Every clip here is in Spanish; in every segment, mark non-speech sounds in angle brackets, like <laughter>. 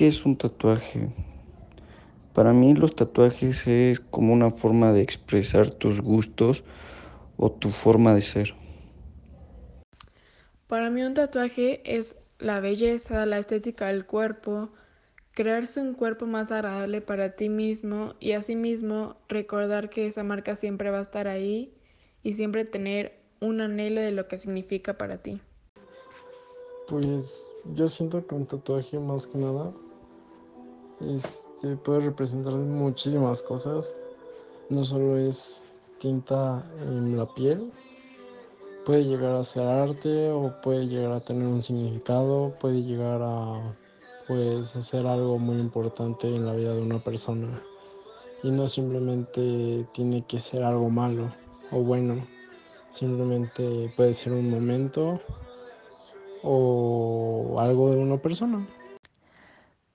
qué es un tatuaje? Para mí los tatuajes es como una forma de expresar tus gustos o tu forma de ser. Para mí un tatuaje es la belleza, la estética del cuerpo, crearse un cuerpo más agradable para ti mismo y asimismo recordar que esa marca siempre va a estar ahí y siempre tener un anhelo de lo que significa para ti. Pues yo siento que un tatuaje más que nada este, puede representar muchísimas cosas. No solo es tinta en la piel, puede llegar a ser arte o puede llegar a tener un significado, puede llegar a pues hacer algo muy importante en la vida de una persona y no simplemente tiene que ser algo malo o bueno, simplemente puede ser un momento o algo de una persona.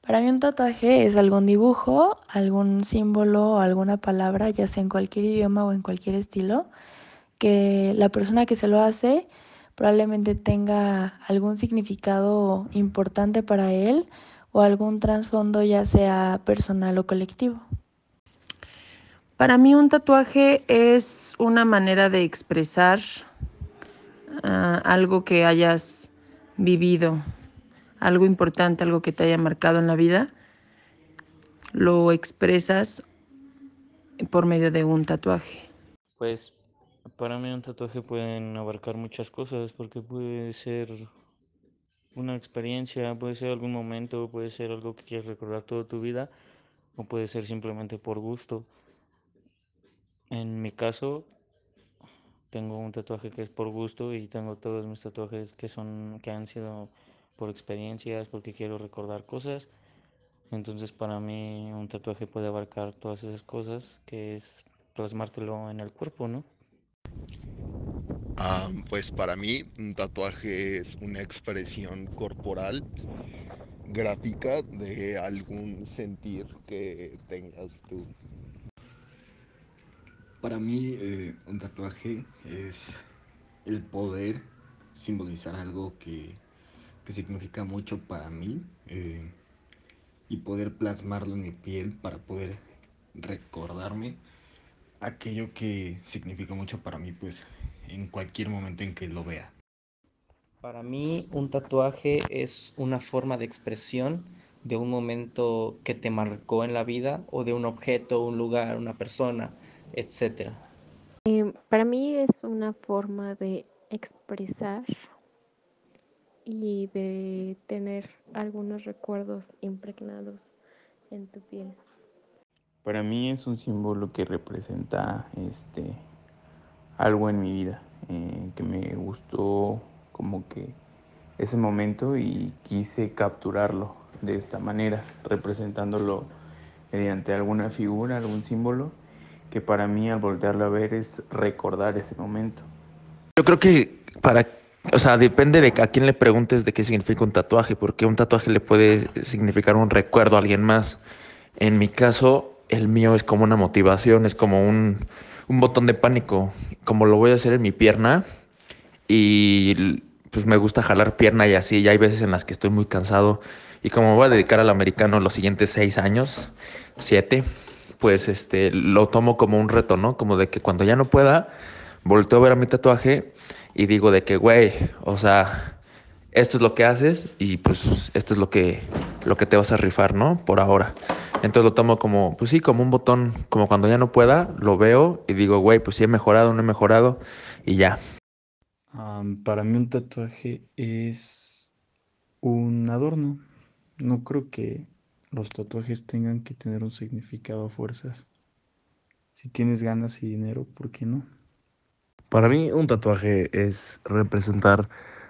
Para mí un tatuaje es algún dibujo, algún símbolo alguna palabra, ya sea en cualquier idioma o en cualquier estilo, que la persona que se lo hace probablemente tenga algún significado importante para él o algún trasfondo ya sea personal o colectivo. Para mí un tatuaje es una manera de expresar uh, algo que hayas vivido, algo importante, algo que te haya marcado en la vida, lo expresas por medio de un tatuaje. Pues para mí un tatuaje pueden abarcar muchas cosas porque puede ser una experiencia, puede ser algún momento, puede ser algo que quieres recordar toda tu vida o puede ser simplemente por gusto. En mi caso, tengo un tatuaje que es por gusto y tengo todos mis tatuajes que son que han sido por experiencias, porque quiero recordar cosas. Entonces, para mí un tatuaje puede abarcar todas esas cosas, que es plasmártelo en el cuerpo, ¿no? Ah, pues para mí un tatuaje es una expresión corporal gráfica de algún sentir que tengas tú. Para mí eh, un tatuaje es el poder simbolizar algo que, que significa mucho para mí eh, y poder plasmarlo en mi piel para poder recordarme aquello que significa mucho para mí pues en cualquier momento en que lo vea. Para mí un tatuaje es una forma de expresión de un momento que te marcó en la vida o de un objeto, un lugar, una persona, etc. Eh, para mí es una forma de expresar y de tener algunos recuerdos impregnados en tu piel. Para mí es un símbolo que representa este algo en mi vida eh, que me gustó como que ese momento y quise capturarlo de esta manera, representándolo mediante alguna figura, algún símbolo, que para mí al voltearlo a ver es recordar ese momento. Yo creo que para, o sea, depende de a quién le preguntes de qué significa un tatuaje, porque un tatuaje le puede significar un recuerdo a alguien más. En mi caso, el mío es como una motivación, es como un, un botón de pánico, como lo voy a hacer en mi pierna y pues me gusta jalar pierna y así, y hay veces en las que estoy muy cansado y como me voy a dedicar al americano los siguientes seis años, siete, pues este, lo tomo como un reto, ¿no? Como de que cuando ya no pueda, volteo a ver a mi tatuaje y digo de que, güey, o sea, esto es lo que haces y pues esto es lo que, lo que te vas a rifar, ¿no? Por ahora. Entonces lo tomo como, pues sí, como un botón, como cuando ya no pueda, lo veo y digo, güey, pues sí he mejorado, no he mejorado y ya. Para mí un tatuaje es un adorno. No creo que los tatuajes tengan que tener un significado a fuerzas. Si tienes ganas y dinero, ¿por qué no? Para mí un tatuaje es representar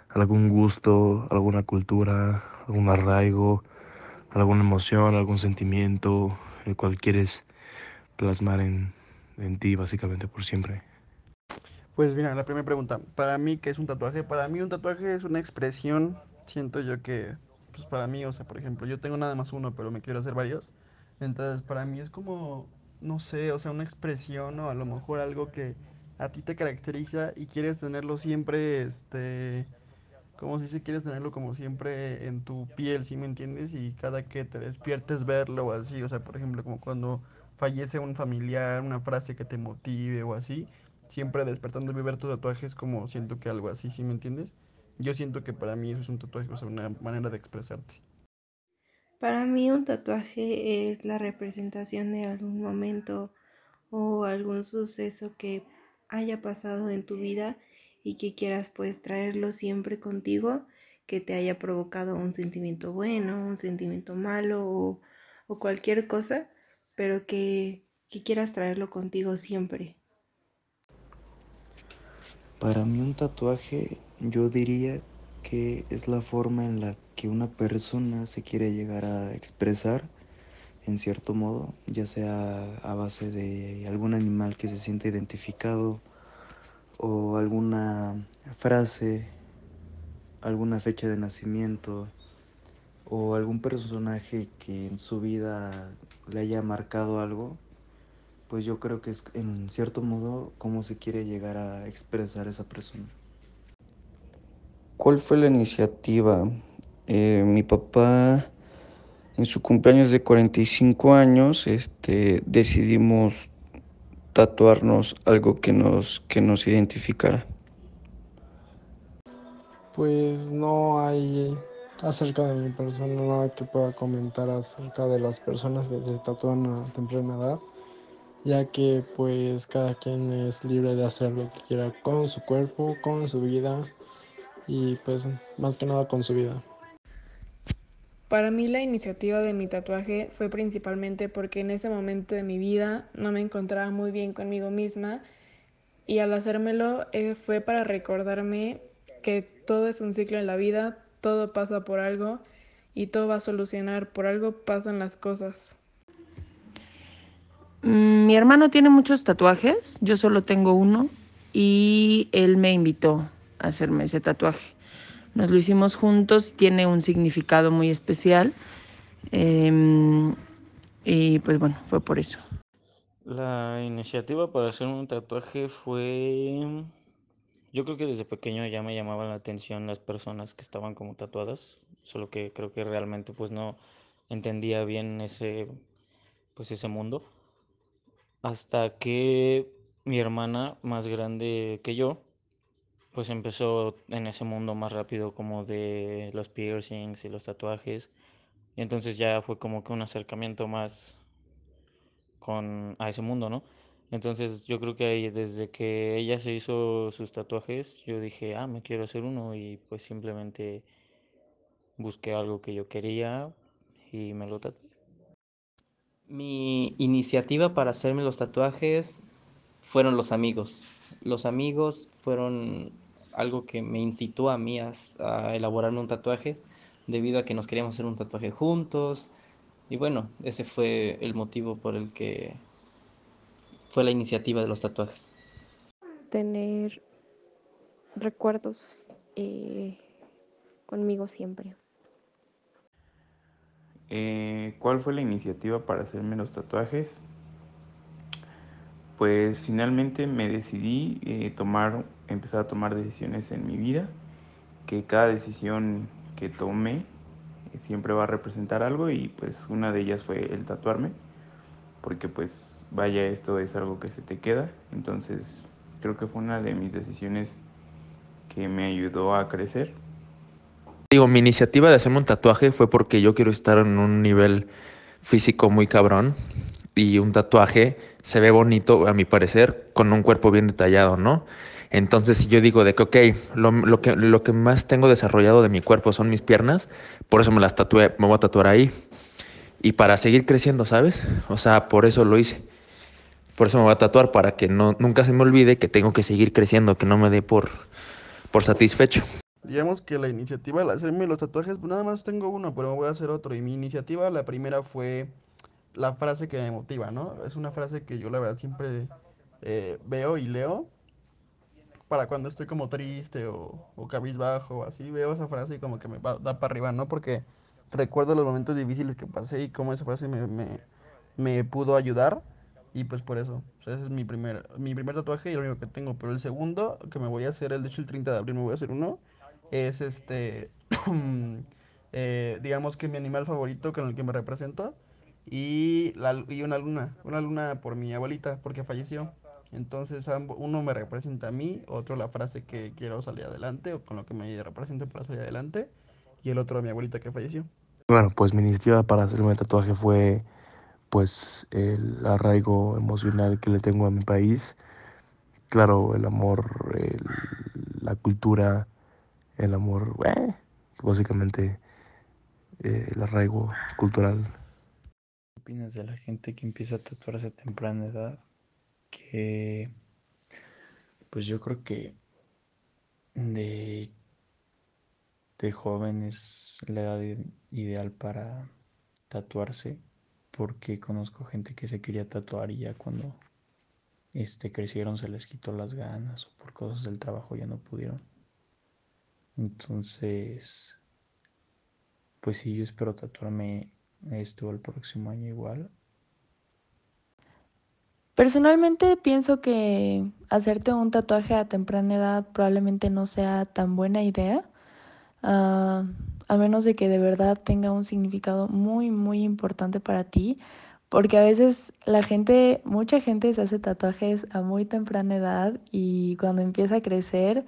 algún gusto, alguna cultura, algún arraigo, alguna emoción, algún sentimiento, el cual quieres plasmar en, en ti básicamente por siempre. Pues mira, la primera pregunta, para mí, ¿qué es un tatuaje? Para mí un tatuaje es una expresión, siento yo que, pues para mí, o sea, por ejemplo, yo tengo nada más uno, pero me quiero hacer varios. Entonces, para mí es como, no sé, o sea, una expresión o a lo mejor algo que a ti te caracteriza y quieres tenerlo siempre, este, como si se quieres tenerlo como siempre en tu piel, ¿sí me entiendes? Y cada que te despiertes verlo o así, o sea, por ejemplo, como cuando fallece un familiar, una frase que te motive o así, siempre despertando y ver tu tatuaje es como siento que algo así, ¿sí me entiendes? Yo siento que para mí eso es un tatuaje, o sea, una manera de expresarte. Para mí un tatuaje es la representación de algún momento o algún suceso que haya pasado en tu vida y que quieras pues traerlo siempre contigo, que te haya provocado un sentimiento bueno, un sentimiento malo o, cualquier cosa, pero que quieras traerlo contigo siempre. Para mí un tatuaje yo diría que es la forma en la que una persona se quiere llegar a expresar en cierto modo, ya sea a base de algún animal que se siente identificado o alguna frase, alguna fecha de nacimiento o algún personaje que en su vida le haya marcado algo, pues yo creo que es en cierto modo cómo se quiere llegar a expresar esa persona. ¿Cuál fue la iniciativa? Eh, mi papá en su cumpleaños de 45 años este, decidimos tatuarnos algo que nos, que nos identificara. Pues no hay acerca de mi persona nada que pueda comentar acerca de las personas que se tatúan a temprana edad, ya que pues cada quien es libre de hacer lo que quiera con su cuerpo, con su vida y pues más que nada con su vida. Para mí la iniciativa de mi tatuaje fue principalmente porque en ese momento de mi vida no me encontraba muy bien conmigo misma y al hacérmelo eh, fue para recordarme que todo es un ciclo en la vida, todo pasa por algo y todo va a solucionar, por algo pasan las cosas. Mm, mi hermano tiene muchos tatuajes, yo solo tengo uno y él me invitó a hacerme ese tatuaje. Nos lo hicimos juntos, tiene un significado muy especial. Em, y pues bueno, fue por eso. La iniciativa para hacer un tatuaje fue... Yo creo que desde pequeño ya me llamaban la atención las personas que estaban como tatuadas, solo que creo que realmente pues no entendía bien ese pues ese mundo hasta que mi hermana más grande que yo pues empezó en ese mundo más rápido como de los piercings y los tatuajes. Y entonces ya fue como que un acercamiento más con a ese mundo, ¿no? Entonces yo creo que desde que ella se hizo sus tatuajes, yo dije, ah, me quiero hacer uno y pues simplemente busqué algo que yo quería y me lo tatué. Mi iniciativa para hacerme los tatuajes fueron los amigos. Los amigos fueron algo que me incitó a mí a, a elaborarme un tatuaje debido a que nos queríamos hacer un tatuaje juntos. Y bueno, ese fue el motivo por el que fue la iniciativa de los tatuajes. Tener recuerdos eh, conmigo siempre. Eh, ¿Cuál fue la iniciativa para hacerme los tatuajes? Pues finalmente me decidí eh, tomar, empezar a tomar decisiones en mi vida, que cada decisión que tome eh, siempre va a representar algo y pues una de ellas fue el tatuarme, porque pues vaya, esto es algo que se te queda, entonces creo que fue una de mis decisiones que me ayudó a crecer. Digo, mi iniciativa de hacerme un tatuaje fue porque yo quiero estar en un nivel físico muy cabrón y un tatuaje se ve bonito, a mi parecer, con un cuerpo bien detallado, ¿no? Entonces, si yo digo de que, ok, lo, lo, que, lo que más tengo desarrollado de mi cuerpo son mis piernas, por eso me las tatué, me voy a tatuar ahí. Y para seguir creciendo, ¿sabes? O sea, por eso lo hice. Por eso me voy a tatuar, para que no, nunca se me olvide que tengo que seguir creciendo, que no me dé por, por satisfecho. Digamos que la iniciativa de hacerme los tatuajes, pues nada más tengo uno, pero me voy a hacer otro. Y mi iniciativa, la primera fue la frase que me motiva, ¿no? Es una frase que yo la verdad siempre eh, veo y leo para cuando estoy como triste o, o cabizbajo así, veo esa frase y como que me va, da para arriba, ¿no? Porque recuerdo los momentos difíciles que pasé y cómo esa frase me, me, me pudo ayudar y pues por eso, o sea, ese es mi primer, mi primer tatuaje y el único que tengo, pero el segundo que me voy a hacer, el de hecho el 30 de abril me voy a hacer uno, es este, <clears throat> eh, digamos que mi animal favorito con el que me represento y, la, y una luna, una luna por mi abuelita porque falleció. Entonces uno me representa a mí, otro la frase que quiero salir adelante o con lo que me representa para salir adelante y el otro a mi abuelita que falleció. Bueno, pues mi iniciativa para hacerme el tatuaje fue pues el arraigo emocional que le tengo a mi país. Claro, el amor, la cultura, el amor, eh, básicamente eh, el arraigo cultural. ¿Qué opinas de la gente que empieza a tatuarse a temprana edad? Que pues yo creo que de, de joven es la edad ideal para tatuarse porque conozco gente que se quería tatuar y ya cuando este, crecieron se les quitó las ganas o por cosas del trabajo ya no pudieron. Entonces, pues sí, yo espero tatuarme esto el próximo año igual. Personalmente pienso que hacerte un tatuaje a temprana edad probablemente no sea tan buena idea, uh, a menos de que de verdad tenga un significado muy, muy importante para ti, porque a veces la gente, mucha gente se hace tatuajes a muy temprana edad y cuando empieza a crecer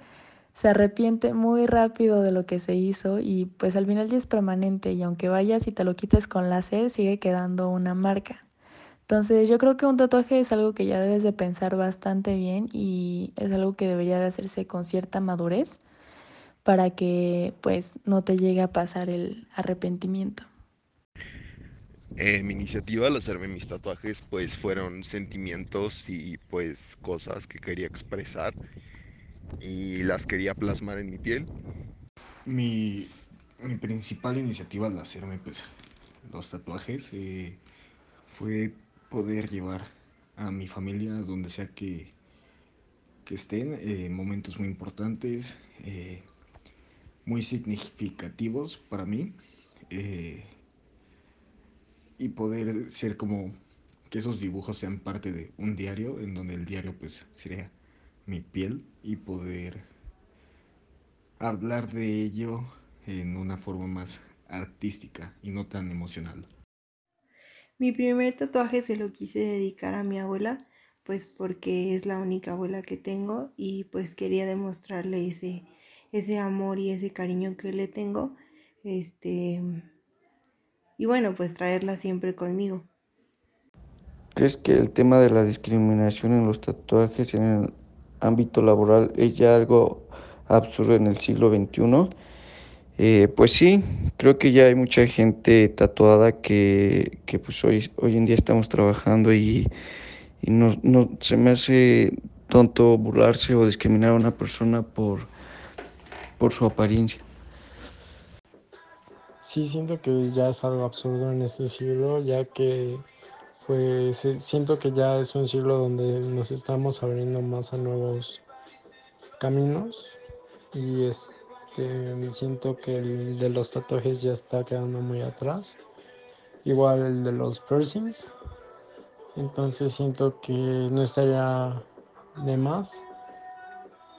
se arrepiente muy rápido de lo que se hizo y pues al final ya es permanente y aunque vayas y te lo quites con láser sigue quedando una marca. Entonces yo creo que un tatuaje es algo que ya debes de pensar bastante bien y es algo que debería de hacerse con cierta madurez para que pues no te llegue a pasar el arrepentimiento. Eh, mi iniciativa al hacerme mis tatuajes pues fueron sentimientos y pues cosas que quería expresar y las quería plasmar en mi piel. Mi, mi principal iniciativa al hacerme pues los tatuajes eh, fue poder llevar a mi familia donde sea que, que estén, eh, momentos muy importantes, eh, muy significativos para mí, y poder ser como que esos dibujos sean parte de un diario, en donde el diario pues sería mi piel y poder hablar de ello en una forma más artística y no tan emocional. Mi primer tatuaje se lo quise dedicar a mi abuela, pues porque es la única abuela que tengo y pues quería demostrarle ese, ese amor y ese cariño que le tengo. Este y bueno, pues traerla siempre conmigo. ¿Crees que el tema de la discriminación en los tatuajes en el ámbito laboral es ya algo absurdo en el siglo XXI? Eh, pues sí, creo que ya hay mucha gente tatuada que, que pues hoy, hoy en día estamos trabajando y, y no, no, se me hace tonto burlarse o discriminar a una persona por, por su apariencia. Sí, siento que ya es algo absurdo en este siglo, ya que pues siento que ya es un siglo donde nos estamos abriendo más a nuevos caminos y es este, siento que el de los tatuajes ya está quedando muy atrás. Igual el de los piercings. Entonces siento que no estaría de más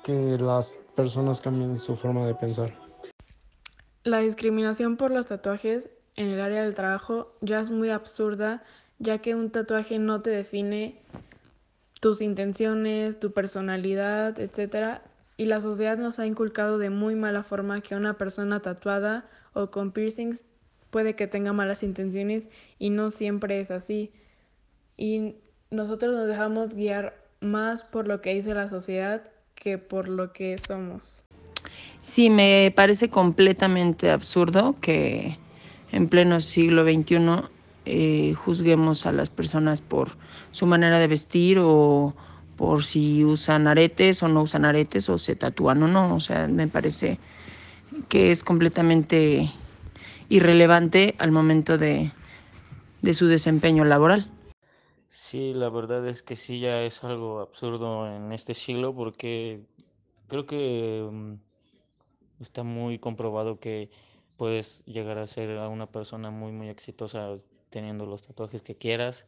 que las personas cambien su forma de pensar. La discriminación por los tatuajes en el área del trabajo ya es muy absurda, ya que un tatuaje no te define tus intenciones, tu personalidad, etc y la sociedad nos ha inculcado de muy mala forma que una persona tatuada o con piercings puede que tenga malas intenciones y no siempre es así. Y nosotros nos dejamos guiar más por lo que dice la sociedad que por lo que somos. Sí, me parece completamente absurdo que en pleno siglo XXI eh, juzguemos a las personas por su manera de vestir o por si usan aretes o no usan aretes o se tatúan o no. O sea, me parece que es completamente irrelevante al momento de, de su desempeño laboral. Sí, la verdad es que sí ya es algo absurdo en este siglo porque creo que mm, está muy comprobado que puedes llegar a ser a una persona muy muy exitosa teniendo los tatuajes que quieras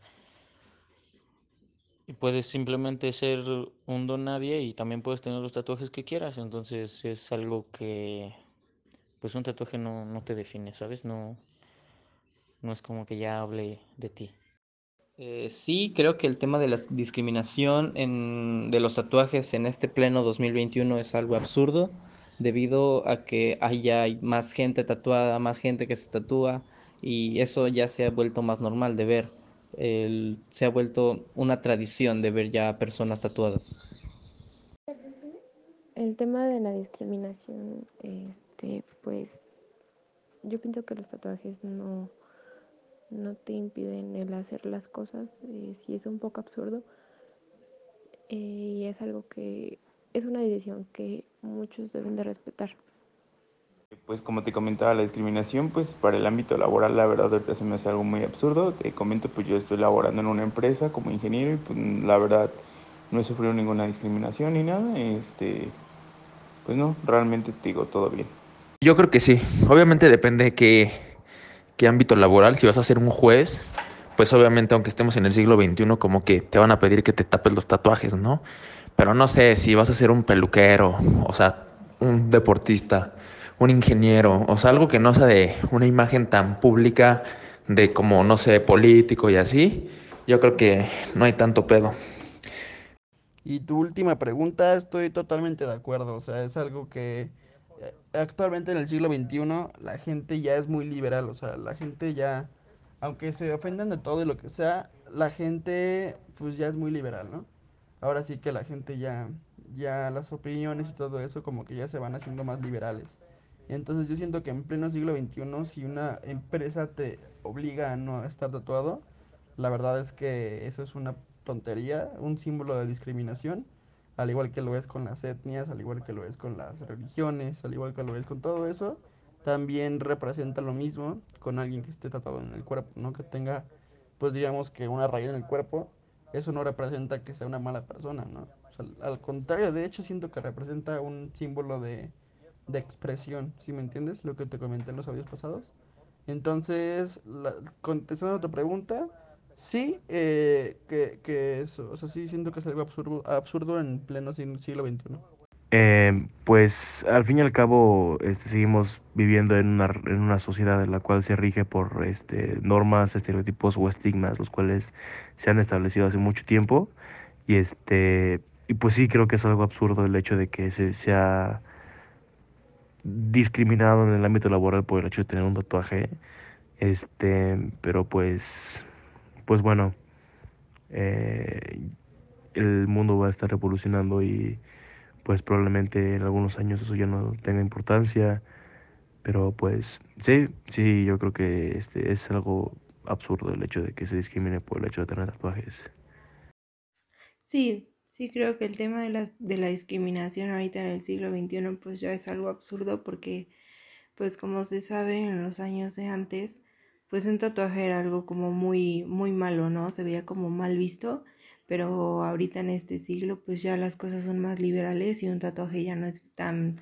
y puedes simplemente ser un don nadie y también puedes tener los tatuajes que quieras, entonces es algo que pues un tatuaje no, no te define, ¿sabes? No, no es como que ya hable de ti. Eh, sí, creo que el tema de la discriminación en, de los tatuajes en este pleno 2021 es algo absurdo, debido a que haya más gente tatuada, más gente que se tatúa, y eso ya se ha vuelto más normal de ver. El- se ha vuelto una tradición de ver ya personas tatuadas. El tema de la discriminación, este, pues yo pienso que los tatuajes no, no te impiden el hacer las cosas, eh, sí es un poco absurdo eh, y es algo que es una decisión que muchos deben de respetar. Pues como te comentaba, la discriminación, pues para el ámbito laboral, la verdad, ahorita se me hace algo muy absurdo. Te comento, pues yo estoy laborando en una empresa como ingeniero y pues la verdad no he sufrido ninguna discriminación ni nada. Este, pues no, realmente te digo, todo bien. Yo creo que sí. Obviamente depende de qué, qué ámbito laboral. Si vas a ser un juez, pues obviamente aunque estemos en el siglo XXI, como que te van a pedir que te tapes los tatuajes, ¿no? Pero no sé, si vas a ser un peluquero, o sea, un deportista, un ingeniero, o sea, algo que no sea de una imagen tan pública de como, no sé, político y así, yo creo que no hay tanto pedo. Y tu última pregunta, estoy totalmente de acuerdo. O sea, es algo que eh, actualmente en el siglo XXI la gente ya es muy liberal. O sea, la gente ya, aunque se ofendan de todo y lo que sea, la gente pues ya es muy liberal, ¿no? Ahora sí que la gente ya, ya las opiniones y todo eso como que ya se van haciendo más liberales. Entonces yo siento que en pleno siglo XXI, si una empresa te obliga a no estar tatuado, la verdad es que eso es una tontería, un símbolo de discriminación, al igual que lo es con las etnias, al igual que lo es con las religiones, al igual que lo es con todo eso, también representa lo mismo con alguien que esté tatuado en el cuerpo, ¿no? Que tenga, pues digamos que una raya en el cuerpo, eso no representa que sea una mala persona, ¿no? Al contrario, de hecho siento que representa un símbolo de, de expresión, ¿sí me entiendes? Lo que te comenté en los audios pasados. Entonces, la- contestando a tu pregunta, sí, eh, que, que eso, o sea, sí siento que es algo absurdo, en pleno siglo XXI. Eh, pues al fin y al cabo este, seguimos viviendo en una, en una sociedad en la cual se rige por este, normas, estereotipos o estigmas, los cuales se han establecido hace mucho tiempo. Y, este, y pues sí, creo que es algo absurdo el hecho de que se sea discriminado en el ámbito laboral por el hecho de tener un tatuaje. Este, pero pues, pues bueno, eh, el mundo va a estar evolucionando y pues probablemente en algunos años eso ya no tenga importancia, pero pues sí, sí, yo creo que este es algo absurdo el hecho de que se discrimine por el hecho de tener tatuajes. Sí, sí creo que el tema de la, de la discriminación ahorita en el siglo XXI pues ya es algo absurdo porque pues como se sabe en los años de antes pues un tatuaje era algo como muy muy malo, ¿no? Se veía como mal visto, pero ahorita en este siglo pues ya las cosas son más liberales y un tatuaje ya no es tan,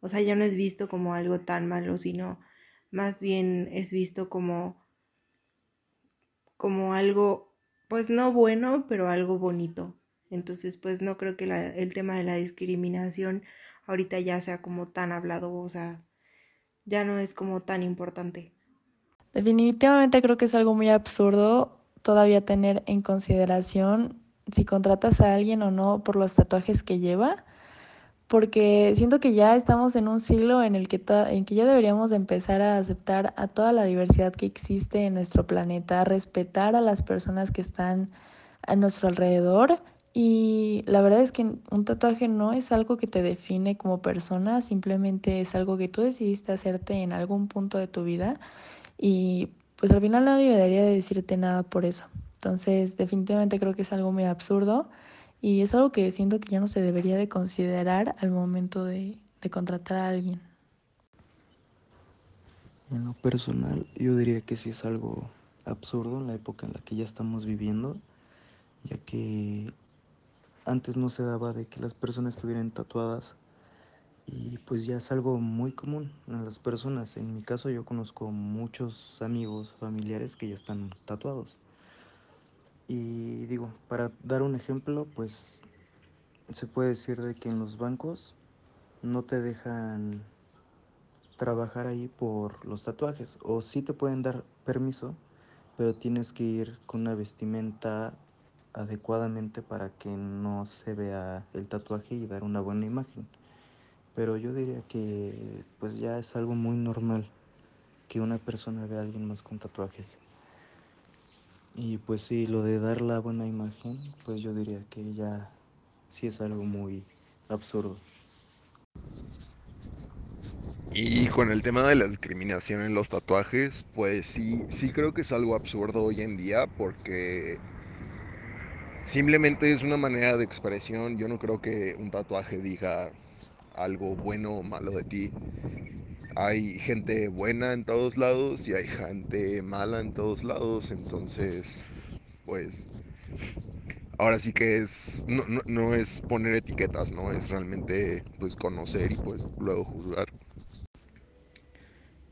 o sea, ya no es visto como algo tan malo, sino más bien es visto como como algo, pues no bueno, pero algo bonito. Entonces, pues no creo que el tema de la discriminación ahorita ya sea como tan hablado, o sea, ya no es como tan importante. Definitivamente creo que es algo muy absurdo todavía tener en consideración si contratas a alguien o no por los tatuajes que lleva, porque siento que ya estamos en un siglo en el que, en que ya deberíamos de empezar a aceptar a toda la diversidad que existe en nuestro planeta, respetar a las personas que están a nuestro alrededor. Y la verdad es que un tatuaje no es algo que te define como persona, simplemente es algo que tú decidiste hacerte en algún punto de tu vida y pues al final nadie debería de decirte nada por eso. Entonces, definitivamente creo que es algo muy absurdo y es algo que siento que ya no se debería de considerar al momento de, de contratar a alguien. En lo personal, yo diría que sí es algo absurdo en la época en la que ya estamos viviendo, ya que antes no se daba de que las personas estuvieran tatuadas y pues ya es algo muy común en las personas. En mi caso yo conozco muchos amigos, familiares que ya están tatuados. Y digo, para dar un ejemplo, pues se puede decir de que en los bancos no te dejan trabajar ahí por los tatuajes o sí te pueden dar permiso, pero tienes que ir con una vestimenta adecuadamente para que no se vea el tatuaje y dar una buena imagen. Pero yo diría que pues ya es algo muy normal que una persona vea a alguien más con tatuajes. Y pues sí, lo de dar la buena imagen, pues yo diría que ya sí es algo muy absurdo. Y con el tema de la discriminación en los tatuajes, pues sí, sí creo que es algo absurdo hoy en día porque simplemente es una manera de expresión. Yo no creo que un tatuaje diga algo bueno o malo de ti. Hay gente buena en todos lados y hay gente mala en todos lados, entonces, pues, ahora sí que es, no, no, no es poner etiquetas, ¿no? Es realmente, pues, conocer y pues luego juzgar.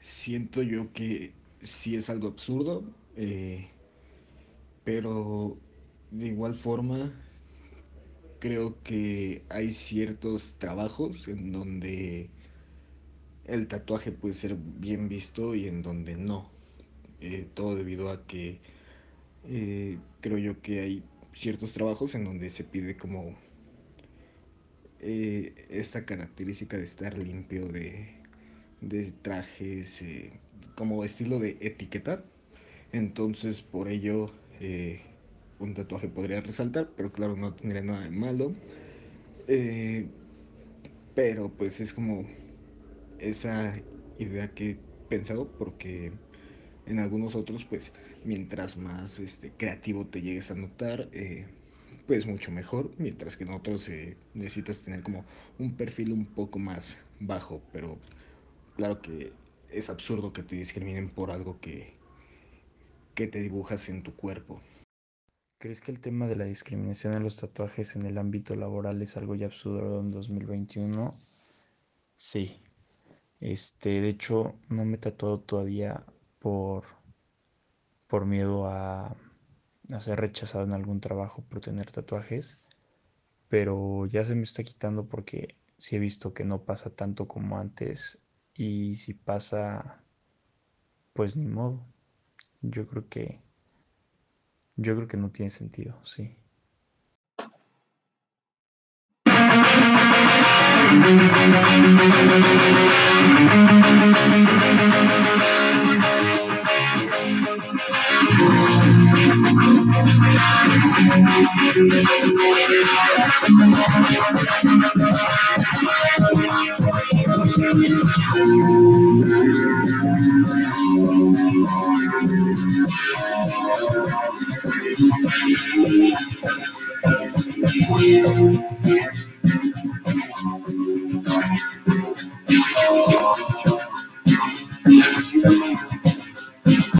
Siento yo que sí es algo absurdo, eh, pero de igual forma creo que hay ciertos trabajos en donde el tatuaje puede ser bien visto y en donde no. Eh, todo debido a que eh, creo yo que hay ciertos trabajos en donde se pide como eh, esta característica de estar limpio de, de trajes, como estilo de etiqueta. Entonces por ello un tatuaje podría resaltar, pero claro, no tendría nada de malo. Eh, pero pues es como esa idea que he pensado porque en algunos otros pues mientras más este, creativo te llegues a notar eh, pues mucho mejor mientras que en otros eh, necesitas tener como un perfil un poco más bajo pero claro que es absurdo que te discriminen por algo que, que te dibujas en tu cuerpo ¿Crees que el tema de la discriminación en los tatuajes en el ámbito laboral es algo ya absurdo en 2021? Sí. Este, de hecho, no me he tatuado todavía por, por miedo a, a ser rechazado en algún trabajo por tener tatuajes, pero ya se me está quitando porque sí he visto que no pasa tanto como antes y si pasa, pues ni modo. Yo creo que yo creo que no tiene sentido, sí.